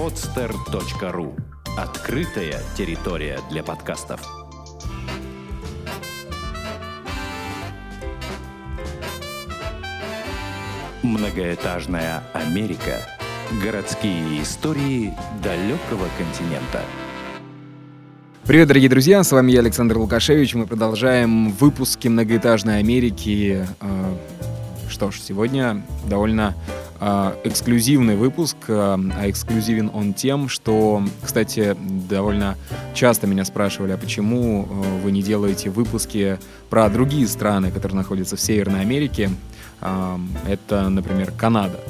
podster.ru Открытая территория для подкастов. Многоэтажная Америка. Городские истории далекого континента. Привет, дорогие друзья, с вами я, Александр Лукашевич. Мы продолжаем выпуски многоэтажной Америки. А, что ж, сегодня довольно э, эксклюзивный выпуск, э, а эксклюзивен он тем, что, кстати, довольно часто меня спрашивали, а почему э, вы не делаете выпуски про другие страны, которые находятся в Северной Америке. Э, это, например, Канада.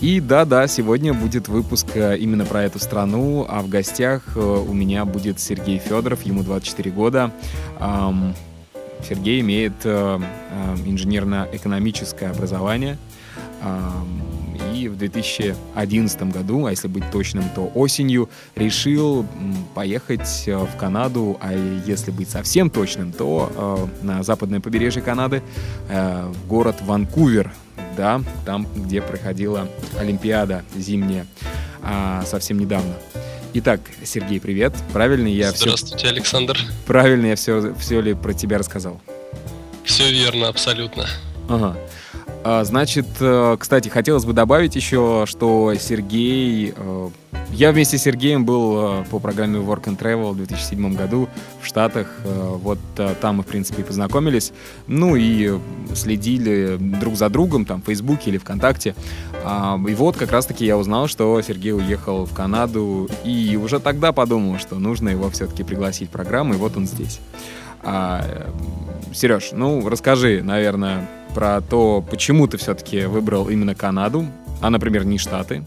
И да-да, сегодня будет выпуск именно про эту страну, а в гостях у меня будет Сергей Федоров, ему 24 года. Сергей имеет инженерно-экономическое образование – и в 2011 году, а если быть точным, то осенью, решил поехать э, в Канаду, а если быть совсем точным, то э, на западное побережье Канады, э, в город Ванкувер, да, там, где проходила Олимпиада зимняя а, совсем недавно. Итак, Сергей, привет. Правильно я все... Здравствуйте, Александр. Правильно я все, все ли про тебя рассказал? Все верно, абсолютно. Ага. А, значит, э, кстати, хотелось бы добавить еще, что Сергей... Э, я вместе с Сергеем был э, по программе Work and Travel в 2007 году в Штатах. Вот там мы, в принципе, и познакомились. Ну и следили друг за другом там в Фейсбуке или ВКонтакте. А, и вот как раз-таки я узнал, что Сергей уехал в Канаду. И уже тогда подумал, что нужно его все-таки пригласить в программу. И вот он здесь. А, Сереж, ну расскажи, наверное, про то, почему ты все-таки выбрал именно Канаду, а, например, не Штаты.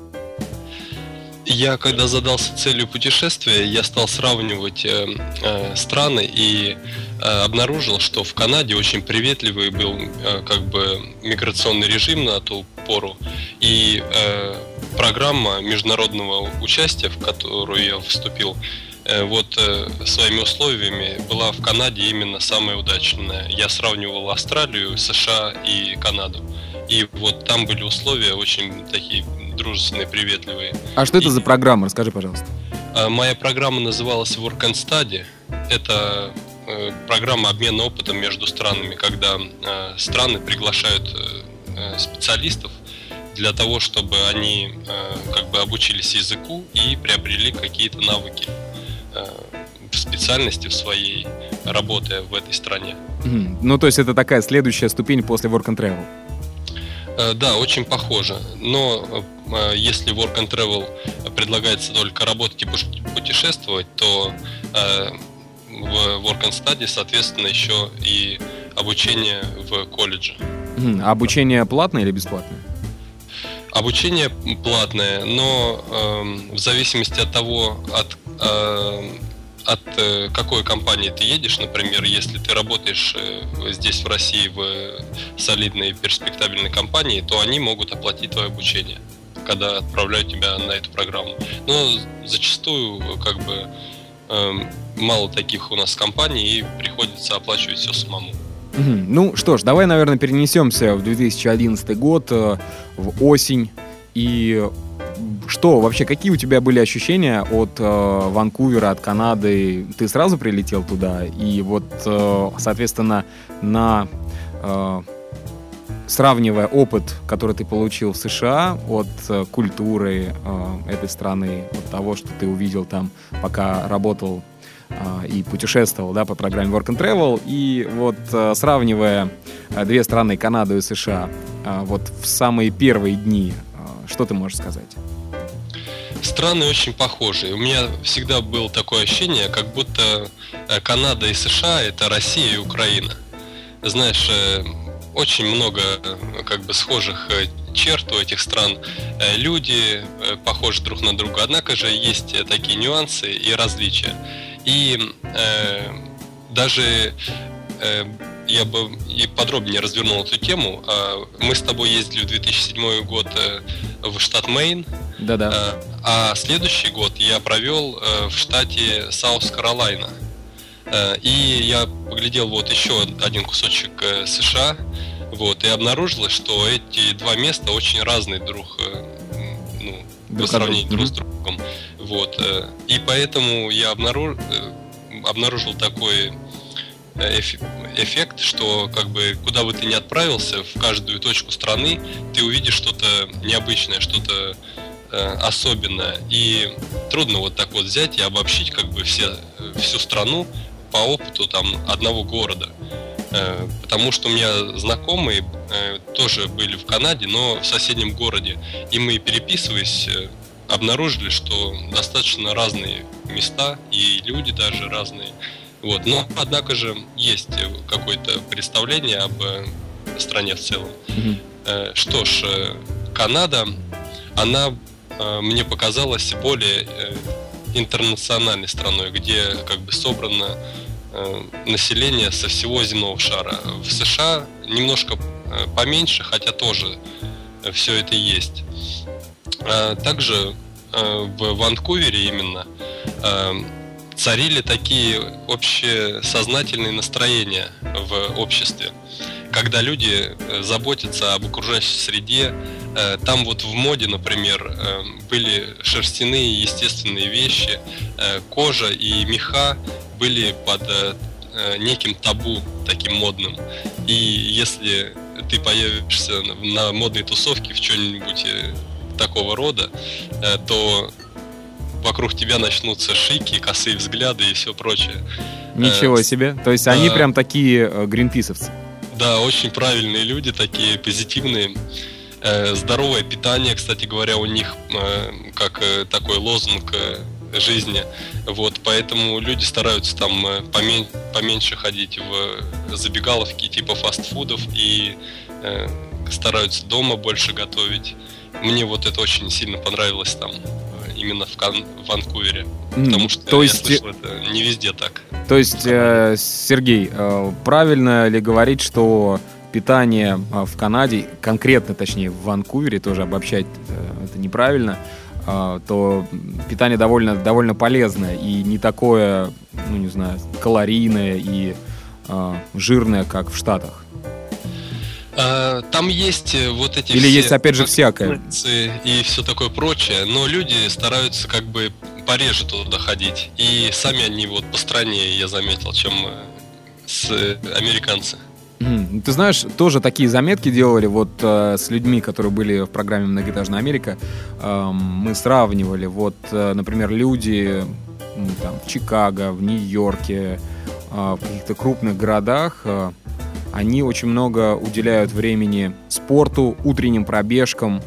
Я, когда задался целью путешествия, я стал сравнивать э, э, страны и э, обнаружил, что в Канаде очень приветливый был э, как бы миграционный режим на ту пору и э, программа международного участия, в которую я вступил, вот э, своими условиями была в Канаде именно самая удачная. Я сравнивал Австралию, США и Канаду. И вот там были условия очень такие дружественные, приветливые. А что это и... за программа? Расскажи, пожалуйста. Э, моя программа называлась Work and Study. Это программа обмена опытом между странами, когда страны приглашают специалистов для того, чтобы они как бы обучились языку и приобрели какие-то навыки. Э, специальности в своей, работая в этой стране. Mm-hmm. Ну, то есть это такая следующая ступень после Work and Travel? Э, да, очень похоже. Но э, если Work and Travel предлагается только работать и путешествовать, то в Work and Study, соответственно, еще и обучение в колледже. Mm-hmm. А обучение платное или бесплатное? Обучение платное, но э, в зависимости от того, от от э, какой компании ты едешь, например, если ты работаешь э, здесь в России в солидной перспектабельной компании, то они могут оплатить твое обучение, когда отправляют тебя на эту программу. Но зачастую как бы эм, мало таких у нас компаний и приходится оплачивать все самому. Ну что ж, давай, наверное, перенесемся в 2011 год, в осень, и что вообще, какие у тебя были ощущения от э, Ванкувера, от Канады? Ты сразу прилетел туда? И вот, э, соответственно, на... Э, сравнивая опыт, который ты получил в США от э, культуры э, этой страны, от того, что ты увидел там, пока работал э, и путешествовал да, по программе Work and Travel, и вот э, сравнивая э, две страны, Канаду и США, э, вот в самые первые дни, э, что ты можешь сказать? Страны очень похожи. У меня всегда было такое ощущение, как будто э, Канада и США это Россия и Украина. Знаешь, э, очень много э, как бы схожих черт у этих стран. Люди похожи друг на друга, однако же есть такие нюансы и различия. И э, даже э, я бы и подробнее развернул эту тему. А, мы с тобой ездили в 2007 год в штат Мэйн. Да-да. А следующий год я провел э, в штате Саус-Каролайна. Э, и я поглядел вот еще один кусочек э, США, вот, и обнаружилось, что эти два места очень разные друг, ну, по сравнению друг с другом. Вот. Э, и поэтому я обнаружил, э, обнаружил такой эффект, что как бы куда бы ты ни отправился, в каждую точку страны, ты увидишь что-то необычное, что-то э, особенное. И трудно вот так вот взять и обобщить как бы все, всю страну по опыту там одного города. Э, потому что у меня знакомые э, тоже были в Канаде, но в соседнем городе. И мы переписываясь, обнаружили, что достаточно разные места и люди даже разные. Вот. Но, однако же, есть какое-то представление об стране в целом. Mm-hmm. Что ж, Канада, она мне показалась более интернациональной страной, где как бы собрано население со всего земного шара. В США немножко поменьше, хотя тоже все это есть. Также в Ванкувере именно царили такие общесознательные настроения в обществе. Когда люди э, заботятся об окружающей среде, э, там вот в моде, например, э, были шерстяные естественные вещи, кожа и меха были под неким табу таким модным. И если ты появишься на модной тусовке в чем-нибудь такого рода, то вокруг тебя начнутся шики, косые взгляды и все прочее. Ничего э, себе. То есть они прям такие э, гринписовцы. Да, очень правильные люди, такие позитивные. Э, здоровое питание, кстати говоря, у них как такой лозунг жизни. Вот, поэтому люди стараются там помен поменьше ходить в забегаловки типа фастфудов и стараются дома больше готовить. Мне вот это очень сильно понравилось там именно в, Кан Ванкувере. Потому что то есть... я слышал, это не везде так. То есть, э, Сергей, э, правильно ли говорить, что питание э, в Канаде, конкретно, точнее, в Ванкувере, тоже обобщать э, это неправильно, э, то питание довольно, довольно полезное и не такое, ну не знаю, калорийное и жирное, как в Штатах. А, там есть э, вот эти Или есть, опять же, всякое. И все такое прочее, но люди стараются как бы пореже туда ходить. И сами они вот по стране, я заметил, чем э, с э, американцы. Ты знаешь, тоже такие заметки делали вот э, с людьми, которые были в программе «Многоэтажная Америка». Э, мы сравнивали, вот, э, например, люди ну, там, в Чикаго, в Нью-Йорке, э, в каких-то крупных городах, э, они очень много уделяют времени спорту, утренним пробежкам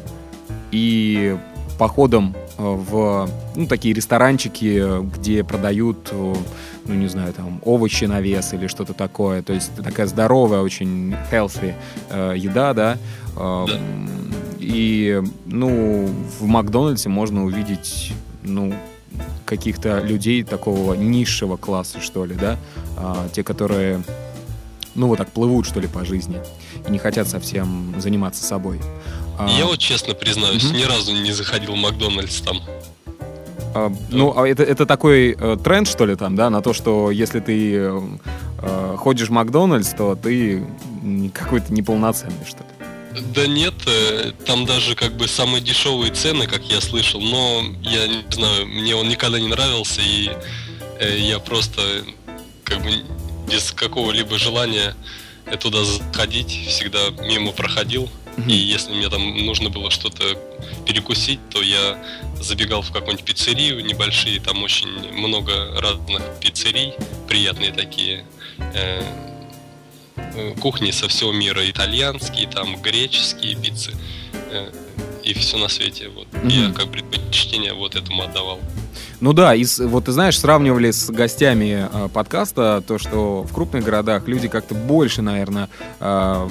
и походам э, в ну, такие ресторанчики, где продают, э, ну не знаю, там овощи на вес или что-то такое. То есть такая здоровая, очень healthy э, еда, да. Э, да. И, ну, в Макдональдсе можно увидеть, ну, каких-то людей такого низшего класса, что ли, да, э, те, которые ну, вот так плывут, что ли, по жизни и не хотят совсем заниматься собой. А, Я вот честно признаюсь, угу. ни разу не заходил в Макдональдс там. А, ну, а это, это такой э, тренд, что ли, там, да, на то, что если ты э, э ходишь в Макдональдс, то ты какой-то неполноценный, что ли. Да нет, э, там даже как бы самые дешевые цены, как я слышал, но я не знаю, мне он никогда не нравился, и э, я просто как бы без какого-либо желания туда заходить, всегда мимо проходил. И если мне там нужно было что-то перекусить, то я забегал в какую-нибудь пиццерию небольшие, там очень много разных пиццерий, приятные такие. Э, э, кухни со всего мира, итальянские, там греческие пиццы э, и все на свете. Вот. Mm-hmm. Я как предпочтение вот этому отдавал. Ну да, и вот ты знаешь, сравнивали с гостями э, подкаста то, что в крупных городах люди как-то больше, наверное, э,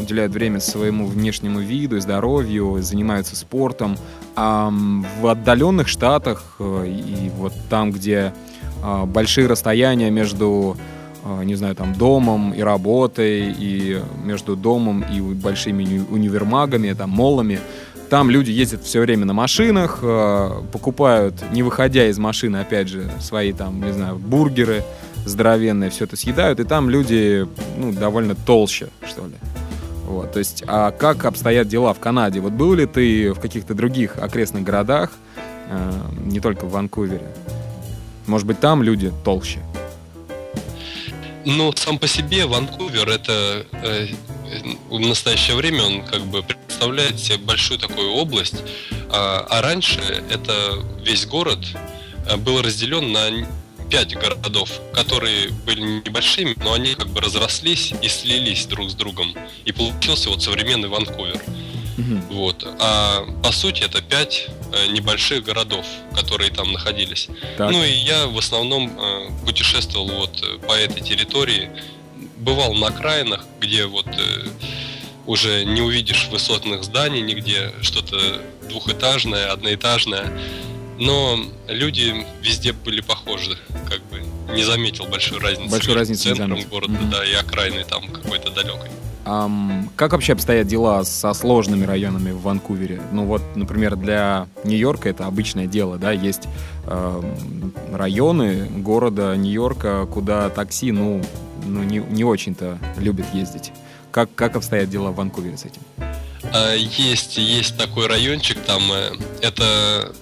уделяют время своему внешнему виду, здоровью, занимаются спортом. А в отдаленных штатах э, и вот там, где э, большие расстояния между не знаю, там, домом и работой, и между домом и большими универмагами, там, моллами, там люди ездят все время на машинах, э, покупают, не выходя из машины, опять же, свои там, не знаю, бургеры здоровенные, все это съедают, и там люди, ну, довольно толще, что ли. Вот, то есть, а как обстоят дела в Канаде? Вот был ли ты в каких-то других окрестных городах, э, не только в Ванкувере? Может быть, там люди толще? Ну, сам по себе Ванкувер это э, в настоящее время он как бы представляет себе большую такую область, а, а раньше это весь город э, был разделен на пять городов, которые были небольшими, но они как бы разрослись и слились друг с другом. И получился вот современный Ванкувер. Угу. Вот. А по сути это пять э, небольших городов, которые там находились. Так. Ну и я в основном э, путешествовал вот э, по этой территории, бывал на окраинах, где вот уже не увидишь высотных зданий нигде, что-то двухэтажное, одноэтажное. Но люди везде были похожи, как бы не заметил большой разницы большой разницы центром города, mm-hmm. да, и окраиной там какой-то далекой. Um, как вообще обстоят дела со сложными районами в Ванкувере? Ну вот, например, для Нью-Йорка это обычное дело, да, есть э, районы города Нью-Йорка, куда такси, ну, ну не, не очень-то любят ездить. Как, как обстоят дела в Ванкувере с этим? А, есть, есть такой райончик там, э, это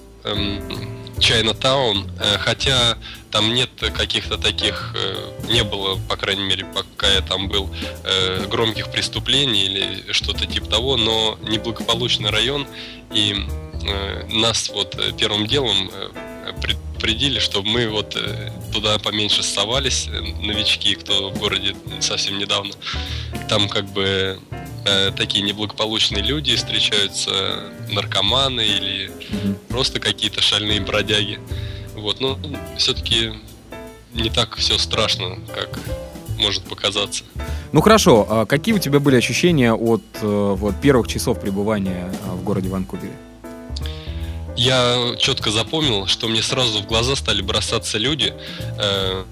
Чайна-таун, э, хотя там нет каких-то таких, э, не было, по крайней мере, пока я там был, э, громких преступлений или что-то типа того, но неблагополучный район, и нас вот первым делом предупредили, чтобы мы вот туда поменьше совались, новички, кто в городе совсем недавно. Там как бы э, такие неблагополучные люди встречаются, наркоманы или просто какие-то шальные бродяги. Вот, но все-таки не так все страшно, как может показаться. Ну хорошо, а какие у тебя были ощущения от э, вот, первых часов пребывания э, в городе Ванкувере? Я четко запомнил, что мне сразу в глаза стали бросаться люди э,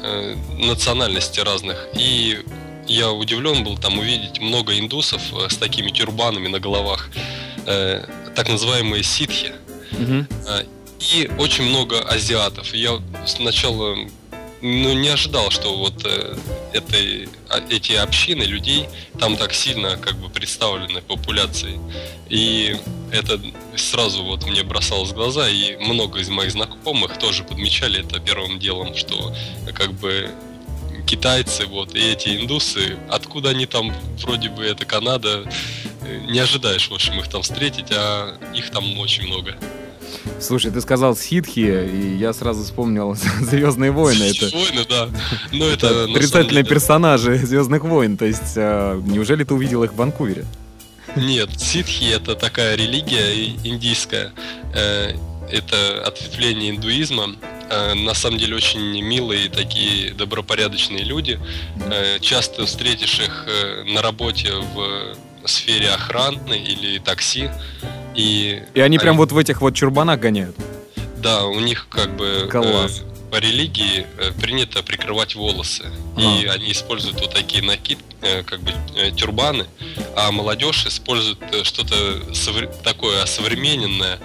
э, национальности разных. И я удивлен был там увидеть много индусов э, с такими тюрбанами на головах, э, так называемые ситхи. Mm-hmm. И очень много азиатов. Я сначала ну, не ожидал, что вот э, этой, а, эти общины людей там так сильно как бы представлены популяцией. И это сразу вот мне бросалось в глаза, и много из моих знакомых тоже подмечали это первым делом, что как бы китайцы, вот, и эти индусы, откуда они там, вроде бы это Канада, не ожидаешь, в общем, их там встретить, а их там очень много. Слушай, ты сказал ситхи, и я сразу вспомнил Звездные войны. Это войны, да. Но это отрицательные персонажи Звездных войн. То есть, а, неужели ты увидел их в Ванкувере? Нет, ситхи это такая религия индийская. Э, это ответвление индуизма. Э, на самом деле очень милые такие добропорядочные люди. Э, часто встретишь их э, на работе в сфере охраны или такси. И, и они, они прям вот в этих вот чурбанах гоняют? Да, у них как бы... Класс по религии э, принято прикрывать волосы. А. И они используют вот такие накид, э, как бы э, тюрбаны, а молодежь использует что-то такое современное,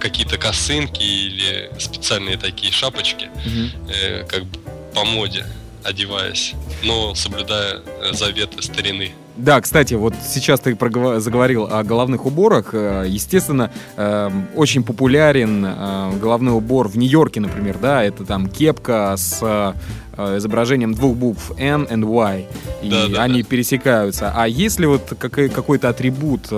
какие-то косынки или специальные такие шапочки, угу. как бы по моде одеваясь, но соблюдая заветы старины. Да, кстати, вот сейчас ты заговорил о головных уборах. Э, естественно, эм, очень популярен э, головной убор в Нью-Йорке, например, да, это там кепка с э, изображением двух букв N и Y, и да, да, они да. пересекаются. А есть ли вот какой-то атрибут,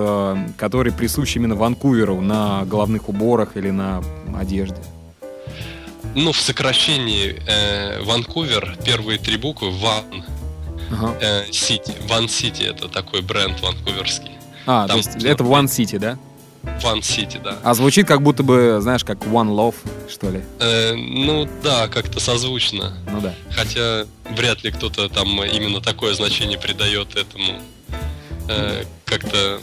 который присущ именно Ванкуверу на головных уборах или на одежде? Ну, в сокращении э, Ванкувер, первые три буквы Ван, Сити. Э, One City это такой бренд ванкуверский. А, Там, то есть это One City, да? One City, да. А звучит как будто бы, знаешь, как One Love, что ли? Э, ну да, как-то созвучно. Ну да. Хотя вряд ли кто-то там именно такое значение придает этому. Э, как-то...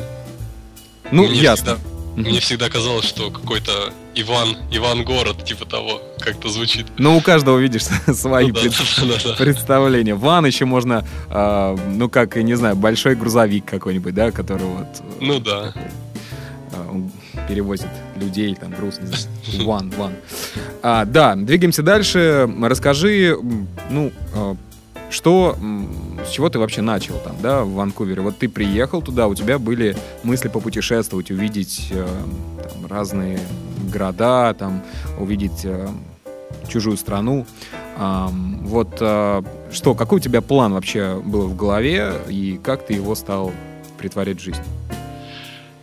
Ну, ясно. Всегда мне всегда казалось, что какой-то Иван, Иван город, типа того, как-то звучит. Ну, у каждого, видишь, свои ну, да, пред... да, да, представления. Ван еще можно, э, ну, как, не знаю, большой грузовик какой-нибудь, да, который вот... Э, ну, да. Э, перевозит людей, там, груз, не знаю. Ван, ван. А, да, двигаемся дальше. Расскажи, ну, э, что, с чего ты вообще начал там, да, в Ванкувере? Вот ты приехал туда, у тебя были мысли попутешествовать, увидеть э, там, разные города, там, увидеть э, чужую страну. Э, вот э, что, какой у тебя план вообще был в голове и как ты его стал притворять в жизнь?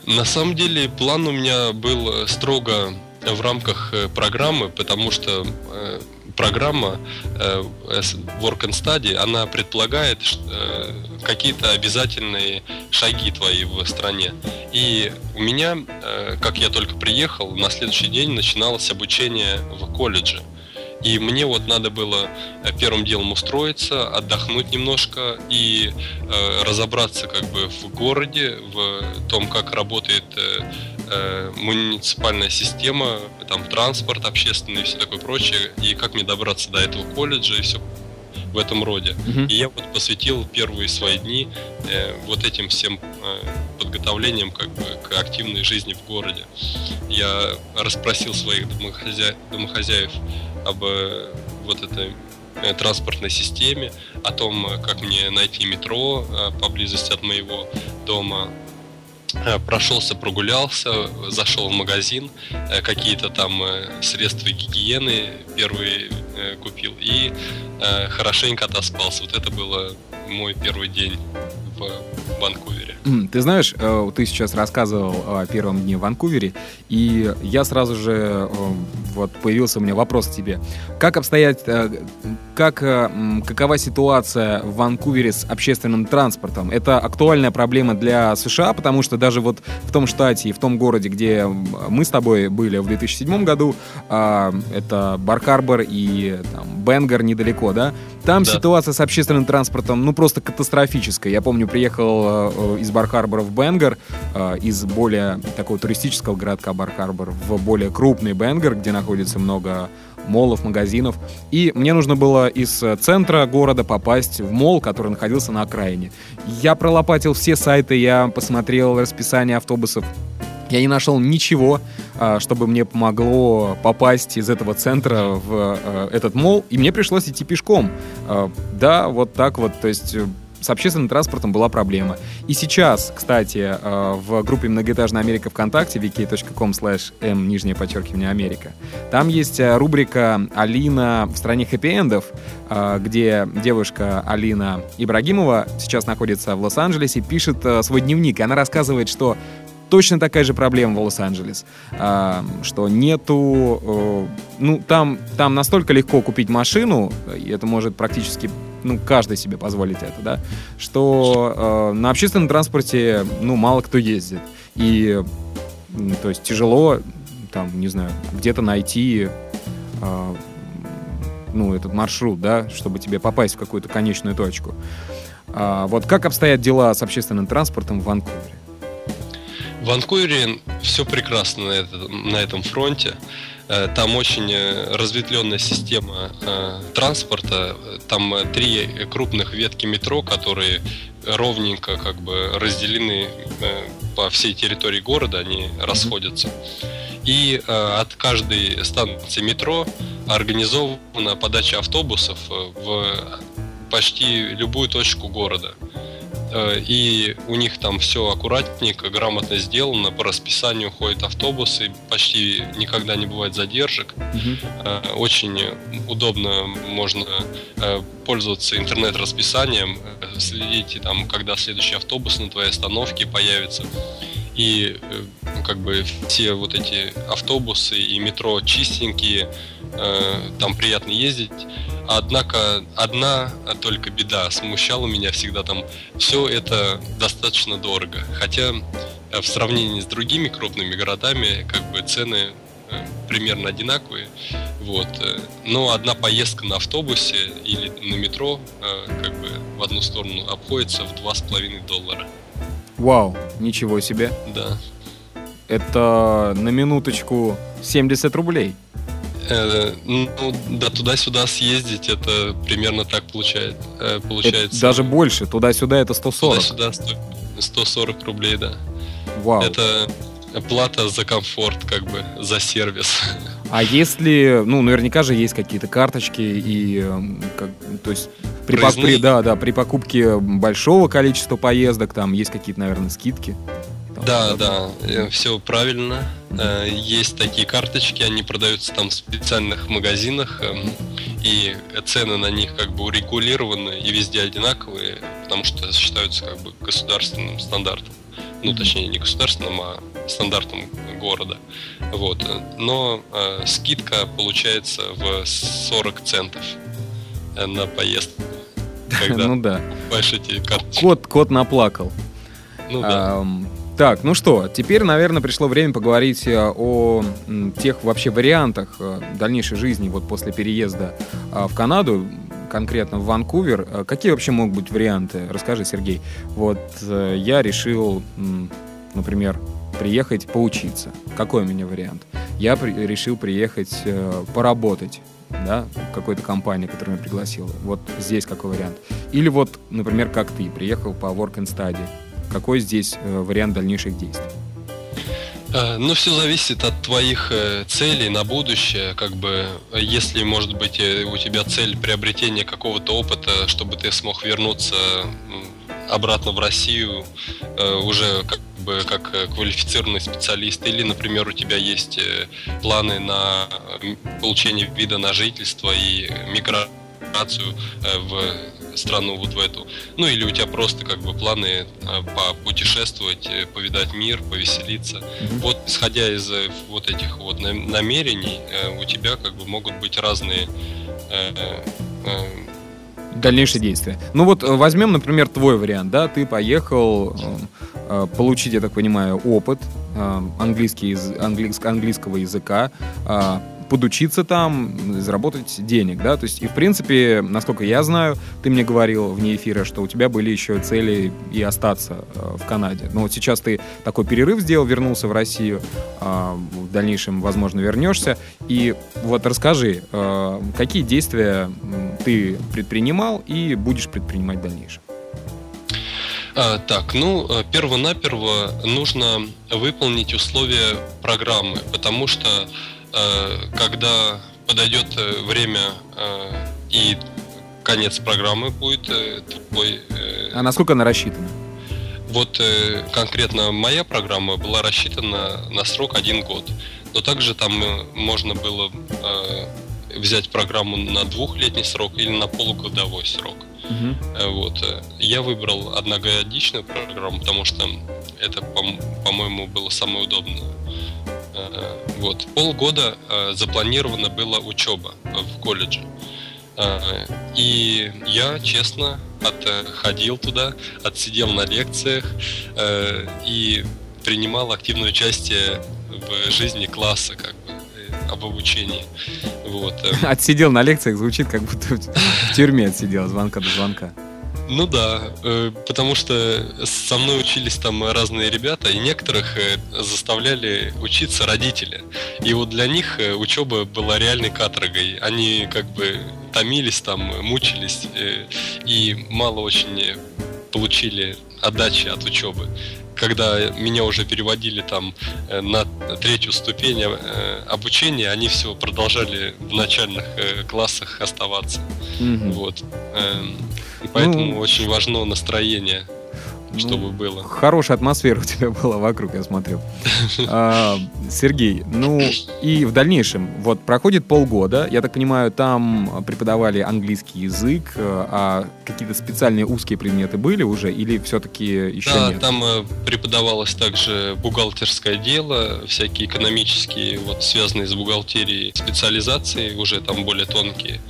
На самом деле план у меня был строго в рамках э, программы, потому что э, программа э, Work and Study, она предполагает какие-то обязательные шаги твои в стране. И у меня, как я только приехал, на следующий день начиналось обучение в колледже. И мне вот надо было э, первым делом устроиться, отдохнуть немножко и э, разобраться как бы в городе, в том, как работает э, э, муниципальная система, там транспорт общественный и все такое прочее, и как мне добраться до этого колледжа и все в этом роде. Mm-hmm. И я вот посвятил первые свои дни э, вот этим всем э, подготовлением как бы к активной жизни в городе. Я расспросил своих домохозя... домохозяев об э, вот этой э, транспортной системе, о том, э, как мне найти метро поблизости от моего дома. Прошелся, прогулялся, зашел в магазин, какие-то там средства гигиены первые купил и хорошенько отоспался. Вот это было мой первый день в Ванкувере. Ты знаешь, ты сейчас рассказывал о первом дне в Ванкувере, и я сразу же вот появился у меня вопрос к тебе. Как обстоят, э, как, э, какова ситуация в Ванкувере с общественным транспортом? Это актуальная проблема для США, потому что даже вот в том штате и в том городе, где мы с тобой были в 2007 году, а, это Бар-Харбор и там, Бенгар недалеко, да? Там да. ситуация с общественным транспортом, ну, просто катастрофическая. Я помню, приехал э, из Бар-Харбора в Бенгар, из более такого туристического городка Бар-Харбор в более крупный Бенгар, где находится много молов, магазинов. И мне нужно было из центра города попасть в мол, который находился на окраине. Я пролопатил все сайты, я посмотрел расписание автобусов. Я не нашел ничего, а, чтобы мне помогло попасть из этого центра в а, этот мол, и мне пришлось идти пешком. А, да, вот так вот, то есть с общественным транспортом была проблема. И сейчас, кстати, э, в группе «Многоэтажная Америка» ВКонтакте, wiki.com slash m, нижнее подчеркивание, Америка, там есть э, рубрика «Алина в стране хэппи-эндов», э, где девушка Алина Ибрагимова сейчас находится в Лос-Анджелесе, пишет свой дневник, и она рассказывает, что точно такая же проблема в Лос-Анджелес, что нету, ну там там настолько легко купить машину, и это может практически ну, каждый себе позволить это, да, что э, на общественном транспорте, ну, мало кто ездит. И, то есть, тяжело, там, не знаю, где-то найти, э, ну, этот маршрут, да, чтобы тебе попасть в какую-то конечную точку. А, вот как обстоят дела с общественным транспортом в Ванкувере? В Ванкувере все прекрасно на, это, на этом фронте. Э, там очень э, разветвленная система э, транспорта. Там три крупных ветки метро, которые ровненько как бы разделены по всей территории города, они расходятся. И от каждой станции метро организована подача автобусов в почти любую точку города. Э, и у них там все аккуратненько, грамотно сделано, по расписанию ходят автобусы, почти никогда не бывает задержек. Угу. Очень удобно можно э, пользоваться интернет-расписанием, следить там, когда следующий автобус на твоей остановке появится. И как бы все вот эти автобусы и метро чистенькие, там приятно ездить. Однако одна только беда смущала меня всегда там. Все это достаточно дорого. Хотя э, в сравнении с другими крупными городами как бы цены э, примерно одинаковые. Вот. Э, но одна поездка на автобусе или на метро как бы в одну сторону обходится в два с половиной доллара. Вау, ничего себе. Да. Это на минуточку 70 рублей. Э, ну, да, туда-сюда съездить, это примерно так получает, э, получается. Это даже больше, туда-сюда это 140. Туда-сюда 140 рублей, да. Вау. Это плата за комфорт, как бы, за сервис. А если, ну, наверняка же есть какие-то карточки и, эм, как, то есть, При, по- при- да, да, при покупке большого количества поездок там есть какие-то, наверное, скидки. Там, Да, да, все правильно. Э, Есть такие карточки, они продаются там в специальных магазинах, эм, и цены на них как бы урегулированы и везде одинаковые, потому что считаются как бы государственным стандартом. Ну, точнее, не государственным, а стандартом города. Вот. Но э, скидка получается в 40 центов э, на поездку. Когда Ну да. покупаешь эти карточки. Кот, кот наплакал. Ну да. Так, ну что, теперь, наверное, пришло время поговорить э, о тех вообще вариантах э, дальнейшей жизни вот после переезда а, в Канаду, конкретно в Ванкувер. Э, Какие вообще могут быть варианты? Расскажи, Сергей. Вот э, я решил, например, приехать поучиться. Какой у меня вариант? Я при- решил приехать э, поработать да, какой-то компании, которая меня пригласила. Вот здесь какой вариант. Или вот, например, как ты, приехал по work and study. Какой здесь э, вариант дальнейших действий? Э, Ну, все зависит от твоих э, целей на будущее. Как бы, если, может быть, у тебя цель приобретения какого-то опыта, чтобы ты смог вернуться обратно в Россию уже как бы как квалифицированный специалист, или, например, у тебя есть планы на получение вида на жительство и миграцию в страну вот в эту. Ну или у тебя просто как бы планы э, попутешествовать, э, повидать мир, повеселиться. Мгм. Вот исходя из э, вот этих вот нам- намерений, э, у тебя как бы могут быть разные Дальнейшие действия. Ну вот возьмем, например, твой вариант, да, ты поехал э, получить, я так понимаю, опыт э, английский, английск- английского языка, э, подучиться там, заработать денег, да, то есть и в принципе, насколько я знаю, ты мне говорил вне эфира, что у тебя были еще цели и остаться э, в Канаде. Но вот сейчас ты такой перерыв сделал, вернулся в Россию, э, в дальнейшем, возможно, вернешься, и вот расскажи, э, какие действия ты предпринимал и будешь предпринимать в дальнейшем? А, так, ну, э, перво-наперво нужно выполнить условия программы, потому что когда подойдет э, время э, и конец программы будет э, твой, э, А насколько она рассчитана? Вот э, конкретно моя программа была рассчитана на срок один год. Но также там э, можно было э, взять программу на двухлетний срок или на полугодовой срок. Э, Вот. э, Я выбрал одногодичную программу, потому что это, пом- по-моему, было самое удобное. Э, Вот. Полгода э, запланирована была учеба э, в колледже. И я, честно, отходил туда, отсидел на лекциях и принимал активное участие в жизни класса, как бы, об обучении. Вот. Отсидел на лекциях, звучит как будто в тюрьме отсидел, звонка до звонка. Ну да, э, потому что со мной учились там разные ребята, и некоторых э, заставляли учиться родители. И вот для них э, учеба была реальной каторгой. Они как бы томились там, мучились, и мало очень получили отдачи от учебы. Когда меня уже переводили там э, на третью ступень э, обучения, они все продолжали в начальных э, классах оставаться. Мгм. Вот. Эм, И поэтому Ну, очень важно настроение, Ну, чтобы было. Хорошая атмосфера у тебя была вокруг, я смотрю. А, Сергей, ну и в дальнейшем, вот проходит полгода, я так понимаю, там преподавали английский язык, э, а какие-то специальные узкие предметы были уже или все-таки еще Да, нет? там э, преподавалось также бухгалтерское дело, всякие экономические, вот связанные с бухгалтерией специализации, уже там более тонкие.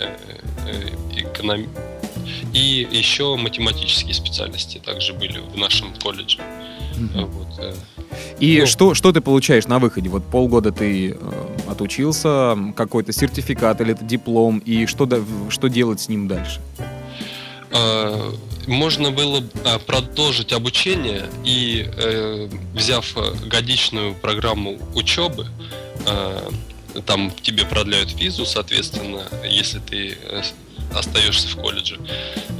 Э, эконом- И еще математические специальности также были в нашем колледже. Э, Мгм. Вот. э. И Ну. что, что ты получаешь на выходе? Вот полгода ты э, отучился, какой-то сертификат или это диплом, и что, что делать с ним дальше? А, можно было а, продолжить обучение и, э, взяв э, годичную программу учебы, там тебе продляют визу, соответственно, если ты э, остаешься в колледже.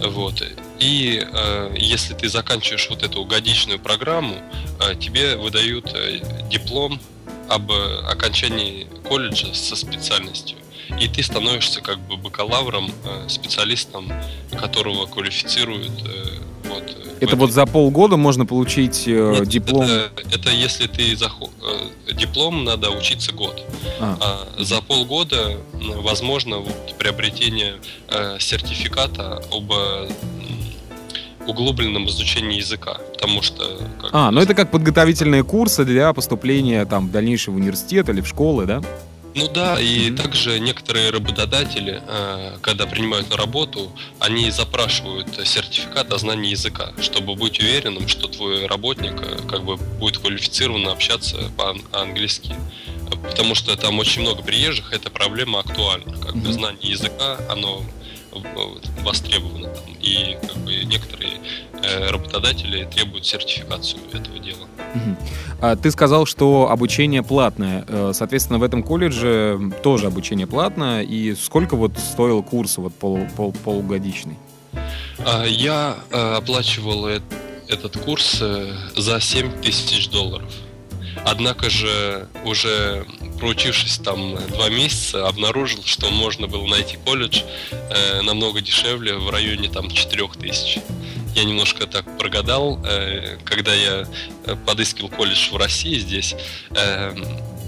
Вот. И э, если ты заканчиваешь вот эту годичную программу, э, тебе выдают э, диплом об э, окончании колледжа со специальностью. и ты становишься как бы бакалавром, э, специалистом, которого квалифицируют. Э, вот, это вот за полгода можно получить Нет, диплом? Это, это если ты заход... диплом надо учиться год. А. А за полгода возможно вот, приобретение сертификата об углубленном изучении языка, потому что... Как а, ну это как подготовительные курсы для поступления там в дальнейший в университет или в школы, да? Ну да, и mm-hmm. также некоторые работодатели, э, когда принимают на работу, они запрашивают сертификат о знании языка, чтобы быть уверенным, что твой работник э, как бы будет квалифицированно общаться по-английски. Потому что там очень много приезжих, эта проблема актуальна. Как бы знание языка, оно востребовано там, и как бы некоторые э, работодатели требуют сертификацию этого дела. А ты сказал, что обучение платное. Э, соответственно, в этом колледже тоже обучение платное. И сколько вот стоил курс вот пол, пол, полугодичный? А, я э, оплачивал этот курс за 7 тысяч долларов. Однако же уже проучившись там два месяца, обнаружил, что можно было найти колледж э, намного дешевле, в районе там 4000. Я немножко так прогадал, э, когда я э, подыскивал колледж в России здесь, э,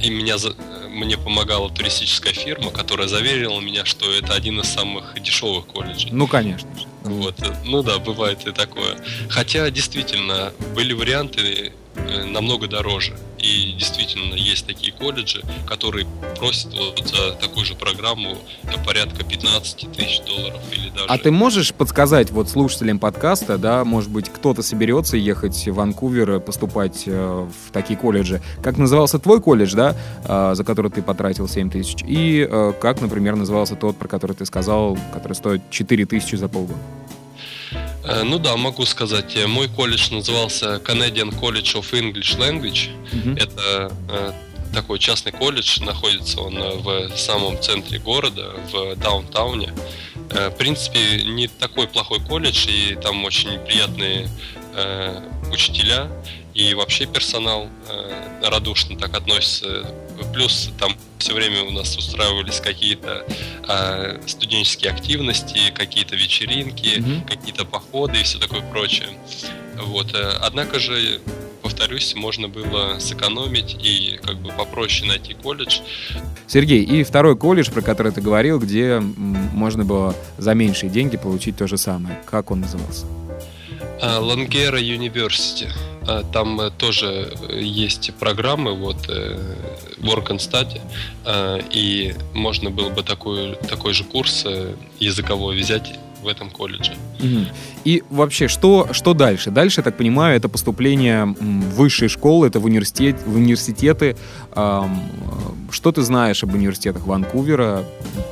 и меня за, мне помогала туристическая фирма, которая заверила меня, что это один из самых дешевых колледжей. Ну, конечно же. Вот. Ну да, бывает и такое. Хотя, действительно, были варианты э, намного дороже. И действительно есть такие колледжи, которые просят вот за такую же программу порядка 15 тысяч долларов или даже... А ты можешь подсказать вот слушателям подкаста, да, может быть, кто-то соберется ехать в Ванкувер, поступать э, в такие колледжи. Как назывался твой колледж, да, э, за который ты потратил 7 тысяч? И э, как, например, назывался тот, про который ты сказал, который стоит 4 тысячи за полгода? Э, ну да, могу сказать. Э, мой колледж назывался Canadian College of English Language. Mm-hmm. Это э, такой частный колледж, находится он в самом центре города, в даунтауне. В принципе, не такой плохой колледж, и там очень приятные учителя, и вообще персонал радушно так относится. Плюс там все время у нас устраивались какие-то э, студенческие активности, какие-то вечеринки, mm-hmm. какие-то походы и все такое прочее. Вот. Э, однако же, повторюсь, можно было сэкономить и как бы попроще найти колледж. Сергей, и второй колледж, про который ты говорил, где можно было за меньшие деньги получить то же самое. Как он назывался? Лангера University. А, там э, тоже э, есть программы, вот Work and Study, а, и можно было бы такой, такой же курс э, языковой взять в этом колледже. И вообще, что, что дальше? Дальше, я так понимаю, это поступление в высшие школы, это в, университет, в университеты. Что ты знаешь об университетах Ванкувера?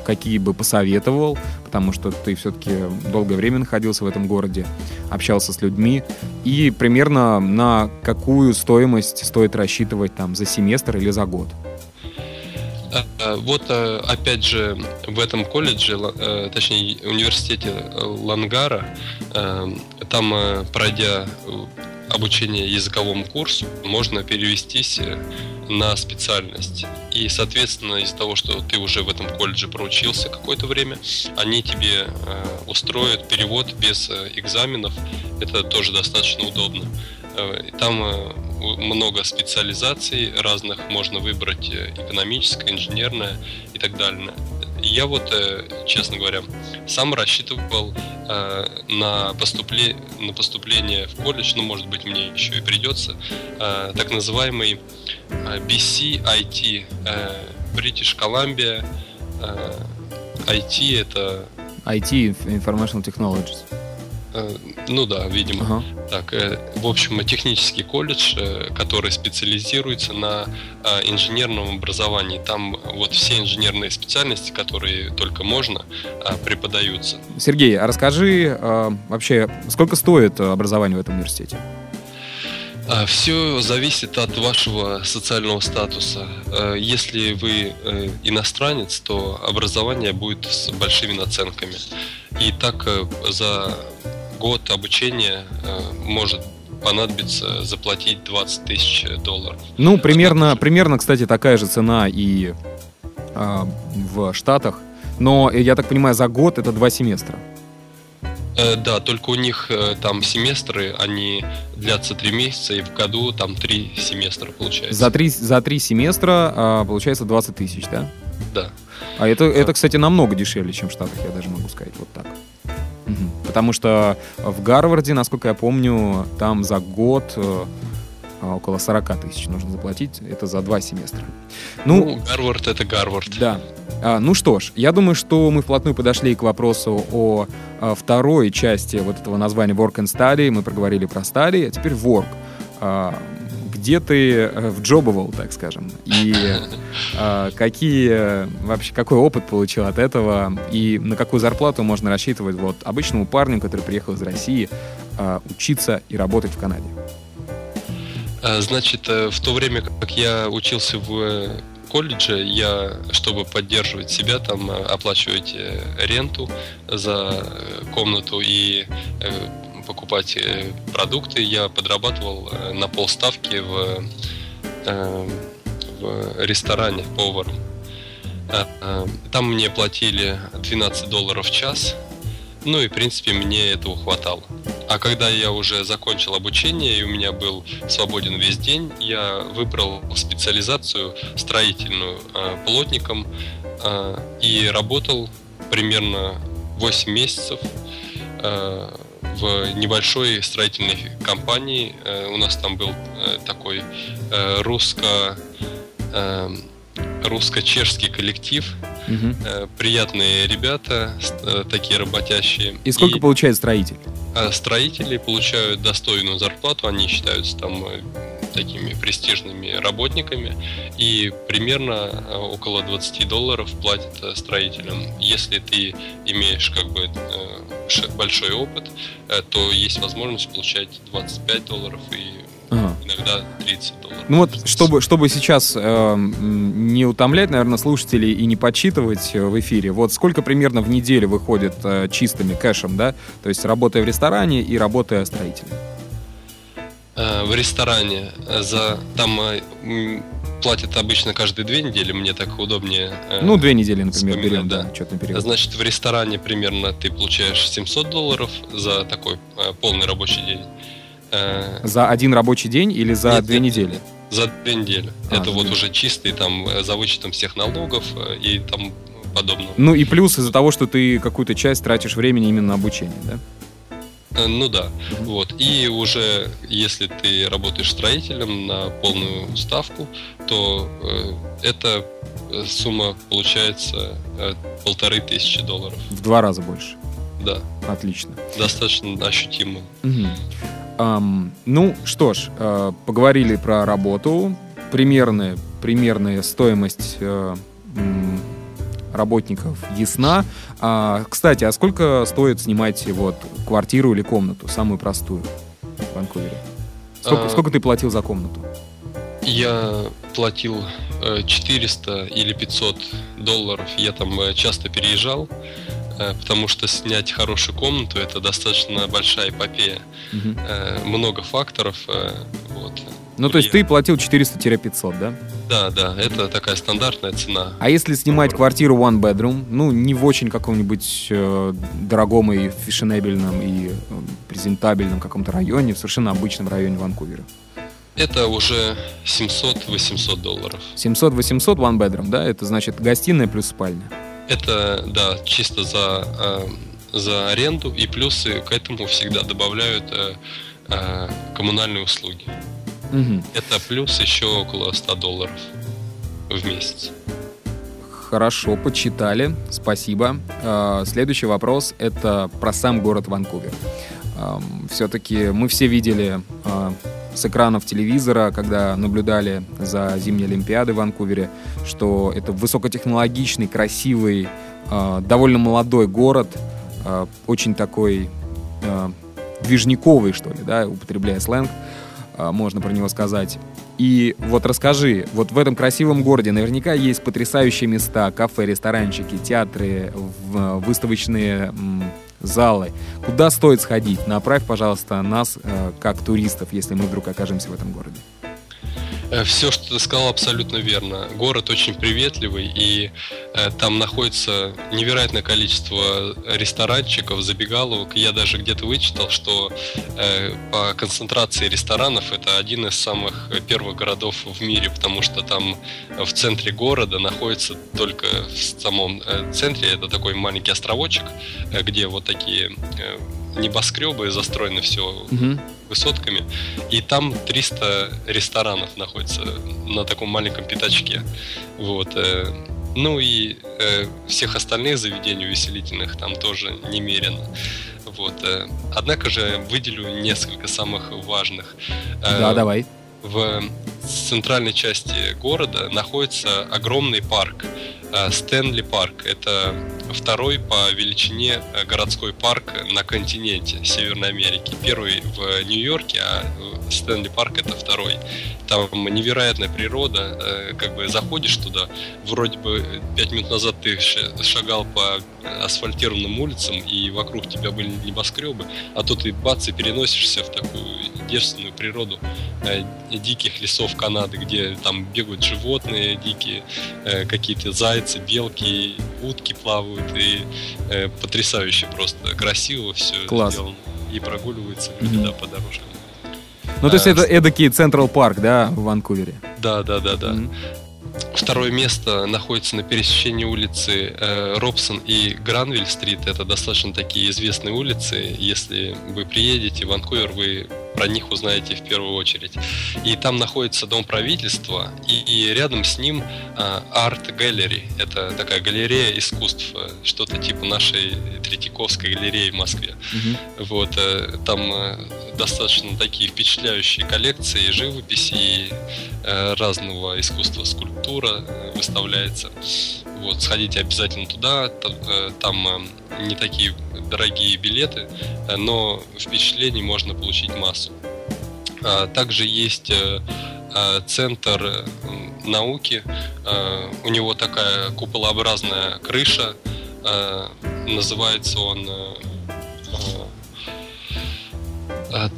Какие бы посоветовал? Потому что ты все-таки долгое время находился в этом городе, общался с людьми. И примерно на какую стоимость стоит рассчитывать там за семестр или за год? Э, вот э, опять же в этом колледже, э, точнее университете Лангара, там пройдя обучение языковому курсу, можно перевестись на специальность. И, соответственно, из-за того, что ты уже в этом колледже проучился какое-то время, они тебе устроят перевод без экзаменов. Это тоже достаточно удобно. Там много специализаций разных, можно выбрать э, экономическое, инженерное и так далее. Я вот, э, честно говоря, сам рассчитывал э, на, поступле... на поступление в колледж, ну, может быть, мне еще и придется, так называемый BC-IT, British Columbia, IT это... IT, Information Technologies. Э, ну да, видимо. Ага. Так, э, в общем, технический колледж, э, который специализируется на инженерном образовании. Там вот все инженерные специальности, которые только можно, преподаются. Сергей, а расскажи вообще, сколько стоит образование в этом университете? Все зависит от вашего социального статуса. Если вы иностранец, то образование будет с большими наценками. И так за год обучения э, может понадобится заплатить 20 тысяч долларов. Ну, примерно, примерно, кстати, такая же цена и а, в Штатах. Но, я так понимаю, за год это два семестра. Э, да, только у них э, там семестры, они длятся три месяца, и в году там три семестра получается. За три, за три семестра а, получается 20 тысяч, да? Да. А это, это, кстати, намного дешевле, чем в Штатах, я даже могу сказать, вот так. Потому что в Гарварде, насколько я помню, там за год э, а, около 40 тысяч нужно заплатить. Это за два семестра. Ну, Ну, Гарвард это Гарвард. да. А, ну что ж, я думаю, что мы вплотную подошли к вопросу о а, второй части вот этого названия Work and Study. Мы проговорили про study, а теперь work. А, где ты э, вджобывал, так скажем? И а, какие э, вообще какой опыт получил от этого? И на какую зарплату можно рассчитывать вот обычному парню, который приехал из России учиться и работать в Канаде? Значит, э, в то время, как я учился в э, колледже, я, чтобы поддерживать себя, там э, оплачивать э, ренту за э, комнату и э, покупать э, продукты, я подрабатывал э, на полставки в, э, в ресторане поваром. Там мне платили 12 долларов в час, ну и, в принципе, мне этого хватало. А когда я уже закончил обучение и у меня был свободен весь день, я выбрал специализацию строительную плотником и работал примерно 8 месяцев в небольшой строительной компании. Э, у нас там был э, такой э, русско русско-чешский коллектив. Э, приятные ребята, такие работящие. И сколько получает строитель? строители получают достойную зарплату, они считаются там такими престижными работниками, и примерно э, около 20 долларов платят э, строителям. Если ты имеешь как бы э, большой опыт, то есть возможность получать 25 долларов и Ага. иногда 30 долларов. Ну вот, чтобы, чтобы сейчас э, не утомлять, наверное, слушателей и не подсчитывать в эфире, вот сколько примерно в неделю выходит э, чистыми кэшем, да? То есть работая в ресторане и работая строителем. В ресторане э, за там э, платят обычно каждые две недели, мне так удобнее. э, Ну, две недели, например, берем, да. четный период. Значит, в ресторане примерно ты получаешь 700 долларов за такой полный рабочий день. За один рабочий день или за Нет, две нет. недели? за две недели. А, Это вот две. уже чистый там за вычетом всех налогов и там подобного. Ну и плюс из-за того, что ты какую-то часть тратишь времени именно на обучение, да? Э, Ну да, вот. И уже если ты работаешь строителем на полную ставку, то э, эта э, сумма получается э, полторы тысячи долларов. В два раза больше. Да, Отлично. достаточно ощутимо. Ам, ну что ж, э, поговорили про работу. Примерная, примерная стоимость э, м, работников ясна. А, кстати, а сколько стоит снимать вот квартиру или комнату, самую простую в Ванкувере? Сколько, А. сколько ты платил за комнату? Я платил э, 400 или 500 долларов. Я там э, часто переезжал, э, потому что снять хорошую комнату это достаточно большая эпопея. Э, Много факторов. Ну, то есть ты платил 400-500, да? Да, да, это такая стандартная цена. А если снимать квартиру one bedroom, ну, не в очень каком-нибудь э, дорогом и фешенебельном и э, презентабельном каком-то районе, в совершенно обычном районе Ванкувера? Это уже 700-800 долларов. 700-800 one bedroom, да? Это значит гостиная плюс спальня. Это, да, чисто за, э, за аренду, и плюсы к этому всегда добавляют э, э, коммунальные услуги. Это плюс еще около 100 долларов в месяц. Хорошо, почитали, спасибо. Э, Следующий вопрос — это про сам город Ванкувер. Все-таки мы все видели э, с экранов телевизора, когда наблюдали за зимней Олимпиадой в Ванкувере, что это высокотехнологичный, красивый, э, довольно молодой город, очень такой движниковый, что ли, да, употребляя сленг, можно про него сказать. И вот расскажи, вот в этом красивом городе наверняка есть потрясающие места, кафе, ресторанчики, театры, выставочные залы. Куда стоит сходить? Направь, пожалуйста, нас, э, как туристов, если мы вдруг окажемся в этом городе. Э, Все, что ты сказал, абсолютно верно. Город очень приветливый, и э, там находится невероятное количество ресторанчиков, забегаловок. Я даже где-то вычитал, что э, по концентрации ресторанов это один из самых первых городов в мире, потому что там в центре города находится только в самом центре, это такой маленький островочек, где вот такие небоскребы застроены все Мгм. высотками, и там 300 ресторанов находится на таком маленьком пятачке. Вот. э, Ну и э, всех остальных заведений увеселительных там тоже немерено. Вот. э, Однако же выделю несколько самых важных. Э, Да, давай. В центральной части города находится огромный парк. э, Стэнли парк. Это второй по величине э, городской парк на континенте Северной Америки. Первый в Нью-Йорке, а э, Стэнли парк это второй. Там невероятная природа. Как бы заходишь туда, вроде бы пять минут назад ты шагал по асфальтированным улицам, и вокруг тебя были небоскребы, а тут ты бац и переносишься в такую девственную природу диких лесов Канады, где там бегают животные дикие, э, какие-то зайцы, белки, утки плавают, и э, потрясающе просто красиво все Класс. сделано. И прогуливаются люди, Мгм. да, по дорожкам. Ну, то есть э, это эдакий Central Park, да, в Ванкувере? Да, да, да, да. Мгм. Второе место находится на пересечении улицы э, Робсон и Гранвиль-стрит. Это достаточно такие известные улицы. Если вы приедете в Ванкувер, вы про них узнаете в первую очередь. И там находится дом правительства, и, и рядом с ним э, Art Gallery. Это такая галерея искусств, э, что-то типа нашей Третьяковской галереи в Москве. Мгм. Вот, э, там э, достаточно такие впечатляющие коллекции живописи и э, разного искусства, скульптура э, выставляется. Вот, сходите обязательно туда, та- э, там э, не такие дорогие билеты, но впечатлений можно получить массу. А, Также есть э, э, центр э, науки, э, у него такая куполообразная крыша, называется он э,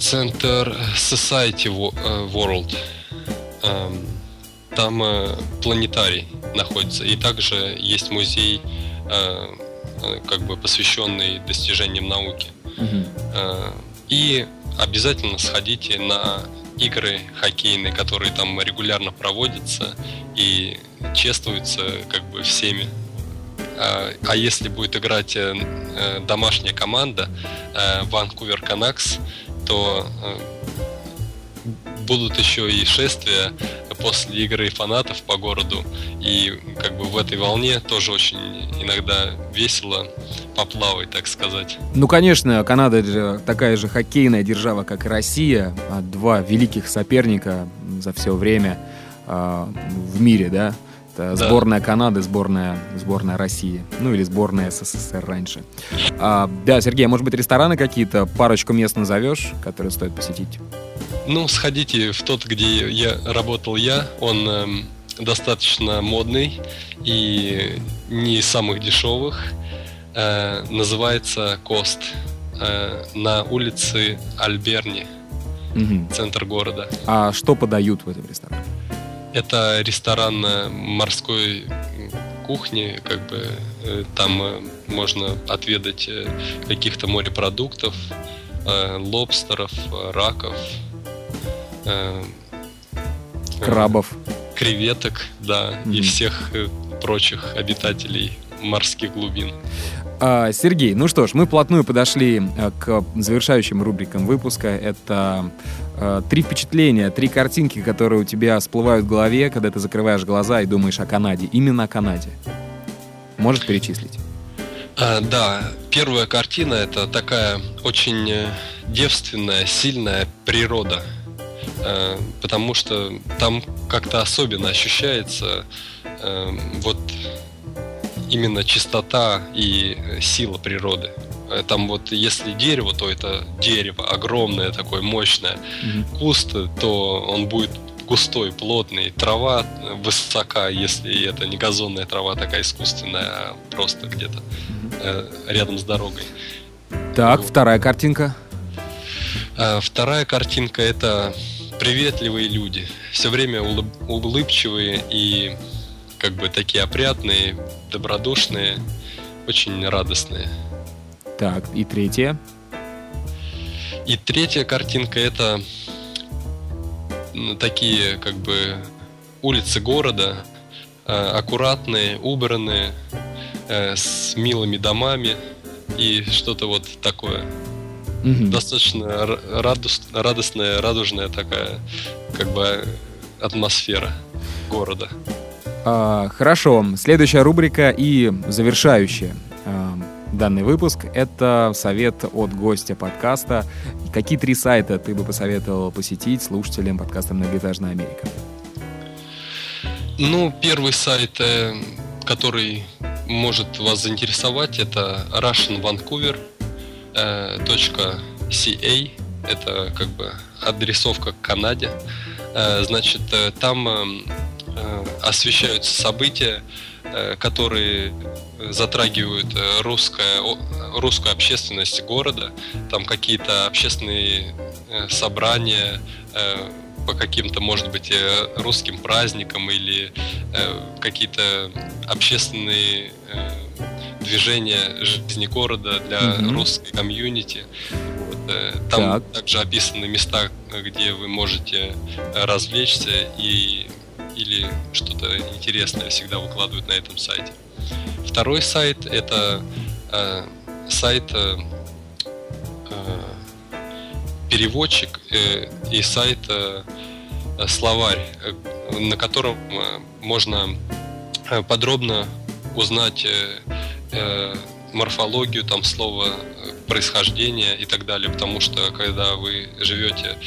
Центр Society Wo- World. Эм, Там планетарий находится. И также есть музей, как бы посвященный достижениям науки. Э, И обязательно сходите на игры хоккейные, которые там регулярно проводятся и чествуются как бы всеми. А а если будет играть э, э, домашняя команда э, Vancouver Canucks, то э, будут еще и шествия после игры фанатов по городу. И как бы в этой волне тоже очень иногда весело поплавать, так сказать. Ну, конечно, Канада же такая же хоккейная держава, как и Россия. А Два великих соперника за все время а, в мире, да? Это Да. сборная Канады, сборная, сборная России. Ну, или сборная СССР раньше. А, да, Сергей, а может быть, рестораны какие-то, парочку мест назовешь, которые стоит посетить? Ну, сходите в тот, где я работал я. Он эм, достаточно модный и не из самых дешевых. Э, называется Кост. Э, на улице Альберни, Мгм. центр города. А что подают в этом ресторане? Это ресторан э, морской кухни, как бы э, там э, можно отведать э, каких-то морепродуктов, э, лобстеров, э, раков, э, э, Крабов. креветок, да, и всех э, прочих обитателей морских глубин. А, Сергей, ну что ж, мы вплотную подошли а, к завершающим рубрикам выпуска. Это три впечатления, три картинки, которые у тебя всплывают в голове, когда ты закрываешь глаза и думаешь о Канаде. Именно о Канаде. Можешь перечислить? А, да, первая картина это такая очень э, девственная, сильная природа. Э, потому что там как-то особенно ощущается э, вот именно чистота и э, сила природы. Э, Там вот если дерево, то это дерево огромное, такое мощное. Куст, то он будет густой, плотный. Трава э, высока, если это не газонная трава такая искусственная, а просто где-то э, рядом с дорогой. Так, вторая картинка. А вторая картинка это приветливые люди, все время улыб, улыбчивые и как бы такие опрятные, добродушные, очень радостные. Так, и третье. И третья картинка это такие как бы улицы города, э, аккуратные, убранные, э, с милыми домами и что-то вот такое. Угу. Достаточно радост, радостная, радужная такая как бы атмосфера города. А, хорошо. Следующая рубрика и завершающая а, данный выпуск — это совет от гостя подкаста. Какие три сайта ты бы посоветовал посетить слушателям подкаста «Многоэтажная Америка»? Ну, первый сайт, э, который может вас заинтересовать, это russianvancouver.ca. Это как бы адресовка к Канаде. Э, значит, э, там освещаются события, которые затрагивают русское, русскую общественность города. Там какие-то общественные собрания, по каким-то, может быть, э, русским праздникам или э, какие-то общественные э, движения жизни города для mm-hmm. русской комьюнити. Вот, там так. также описаны места, где вы можете развлечься и или что-то интересное всегда выкладывают на этом сайте. Второй сайт это э, сайт э, переводчик э, и сайт э, словарь, э, на котором можно подробно узнать морфологию там слова, происхождение и так далее, потому что когда вы живете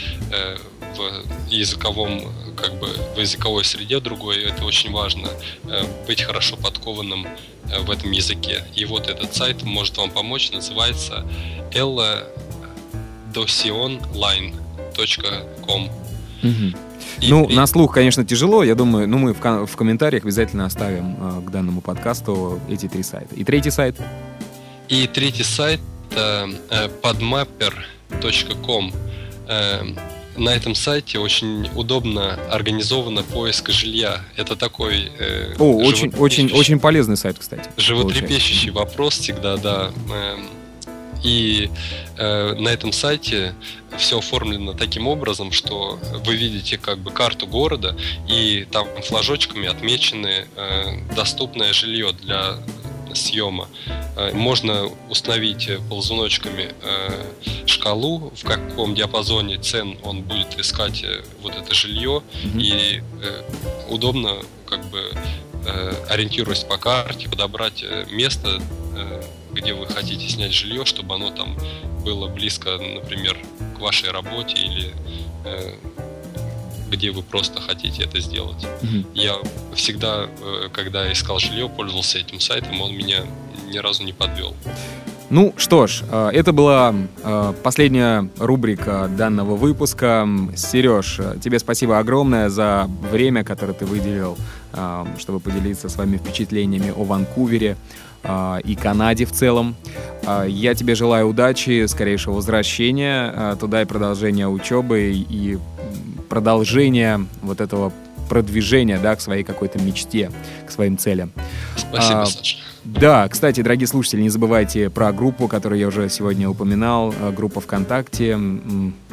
в языковом как бы в языковой среде другой, это очень важно быть хорошо подкованным в этом языке. И вот этот сайт может вам помочь, называется ella dosionline.com. Угу. И, ну, и... на слух, конечно, тяжело. Я думаю, ну, мы в, в комментариях обязательно оставим э, к данному подкасту эти три сайта. И третий сайт? И третий сайт э, podmapper.com. Э, на этом сайте очень удобно организовано поиск жилья. Это такой... Э, О, очень, очень, очень полезный сайт, кстати. Животрепещущий вопрос всегда, да. Э, и э, на этом сайте все оформлено таким образом, что вы видите как бы карту города, и там флажочками отмечены э, доступное жилье для съема. Э, можно установить ползуночками э, шкалу, в каком диапазоне цен он будет искать э, вот это жилье, mm-hmm. и удобно как бы ориентируясь по карте, подобрать место, где вы хотите снять жилье, чтобы оно там было близко, например, к вашей работе или э, где вы просто хотите это сделать. Mm-hmm. Я всегда, э, когда искал жилье, пользовался этим сайтом, он меня ни разу не подвел. Ну что ж, э, это была э, последняя рубрика данного выпуска. Сереж, тебе спасибо огромное за время, которое ты выделил, чтобы поделиться с вами впечатлениями о Ванкувере, и Канаде в целом. А, я тебе желаю удачи, скорейшего возвращения а, туда и продолжения учебы и продолжения вот этого продвижения, да, к своей какой-то мечте, к своим целям. Спасибо, а, Саша. Да, кстати, дорогие слушатели, не забывайте про группу, которую я уже сегодня упоминал, группа ВКонтакте,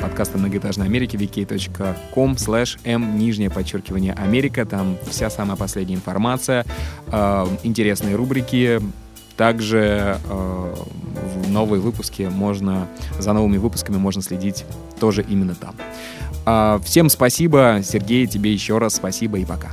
подкаста «Многоэтажной Америки», vk.com slash m, нижнее подчеркивание Америка, там вся самая последняя информация, интересные рубрики, также в новые выпуски можно, за новыми выпусками можно следить тоже именно там. Всем спасибо, Сергей, тебе еще раз спасибо и пока.